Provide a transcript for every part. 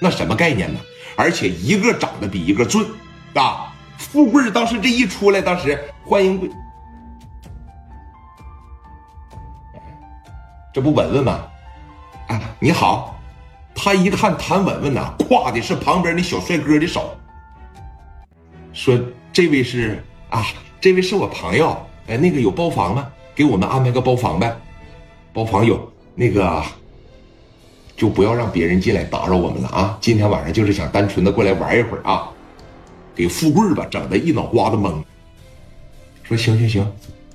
那什么概念呢？而且一个长得比一个俊啊！富贵当时这一出来，当时欢迎贵，这不文文吗？啊，你好。他一看谭文文呐，挎的是旁边那小帅哥的手，说：“这位是啊，这位是我朋友。哎，那个有包房吗？给我们安排个包房呗。包房有那个，就不要让别人进来打扰我们了啊！今天晚上就是想单纯的过来玩一会儿啊。给富贵吧，整的一脑瓜子懵。说行行行，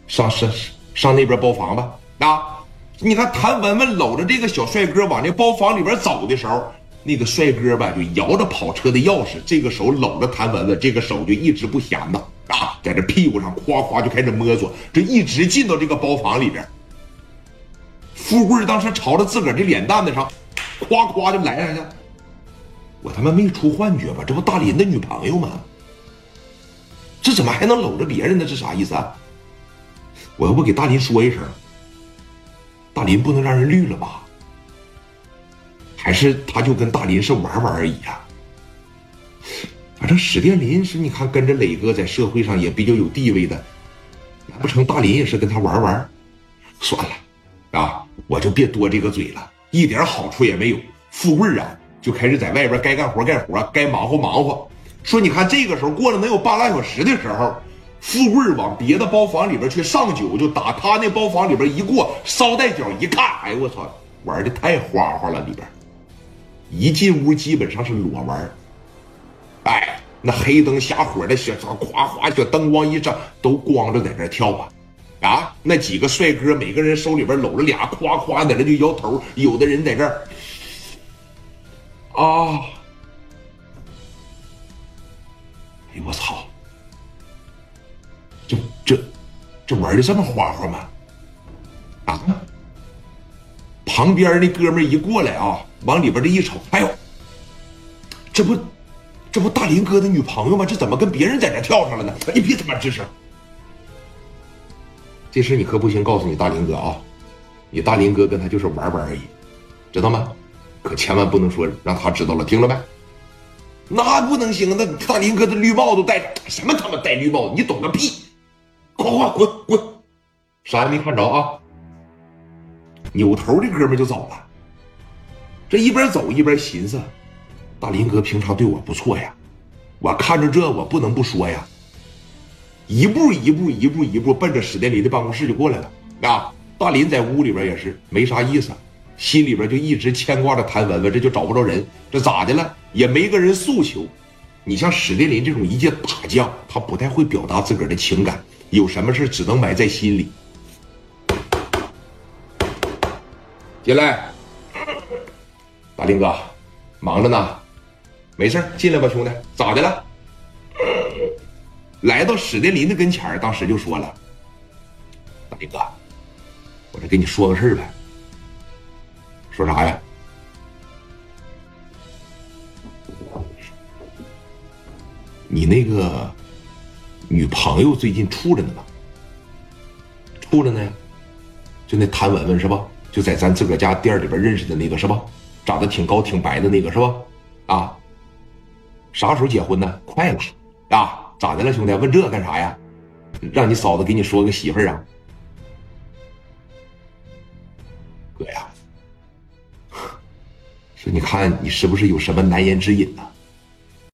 上上上那边包房吧啊！”你看谭文文搂着这个小帅哥往那包房里边走的时候，那个帅哥吧就摇着跑车的钥匙，这个手搂着谭文文，这个手就一直不闲呐啊，在这屁股上夸夸就开始摸索，这一直进到这个包房里边。富贵当时朝着自个儿的脸蛋子上，夸夸就来上去。我他妈没出幻觉吧？这不大林的女朋友吗？这怎么还能搂着别人呢？这啥意思啊？我要不给大林说一声？大林不能让人绿了吧？还是他就跟大林是玩玩而已啊？反正史殿林是，你看跟着磊哥在社会上也比较有地位的，难不成大林也是跟他玩玩？算了，啊，我就别多这个嘴了，一点好处也没有。富贵啊，就开始在外边该干活干活，该忙活忙活。说你看这个时候过了能有半拉小时的时候。富贵往别的包房里边去上酒，就打他那包房里边一过，捎带脚一看，哎呦我操，玩的太花花了里边。一进屋基本上是裸玩，哎，那黑灯瞎火的小夸夸小灯光一照，都光着在这跳啊，啊，那几个帅哥每个人手里边搂着俩，夸夸在那就摇头，有的人在这儿，啊，哎呦我操！这，这这玩的这么花花吗？啊！旁边那哥们一过来啊，往里边这一瞅，哎呦，这不，这不大林哥的女朋友吗？这怎么跟别人在这跳上了呢？你别他妈吱声！这事你可不行，告诉你大林哥啊，你大林哥跟他就是玩玩而已，知道吗？可千万不能说让他知道了，听了没？那不能行，那大林哥的绿帽子戴，什么他妈戴绿帽子？你懂个屁！快快滚滚，啥也没看着啊！扭头的哥们就走了。这一边走一边寻思：大林哥平常对我不错呀，我看着这我不能不说呀。一步一步一步一步奔着史殿林的办公室就过来了。啊，大林在屋里边也是没啥意思，心里边就一直牵挂着谭文文，这就找不着人，这咋的了？也没个人诉求。你像史殿林这种一介大将，他不太会表达自个儿的情感。有什么事只能埋在心里。进来，大林哥，忙着呢，没事进来吧，兄弟，咋的了？来到史殿林的跟前当时就说了：“大林哥，我这跟你说个事儿呗。说啥呀？你那个。”女朋友最近处着呢吗？处着呢，就那谭文文是吧？就在咱自个家店里边认识的那个是吧？长得挺高挺白的那个是吧？啊，啥时候结婚呢？快了啊！咋的了，兄弟？问这干啥呀？让你嫂子给你说个媳妇儿啊？哥呀，说你看你是不是有什么难言之隐呢？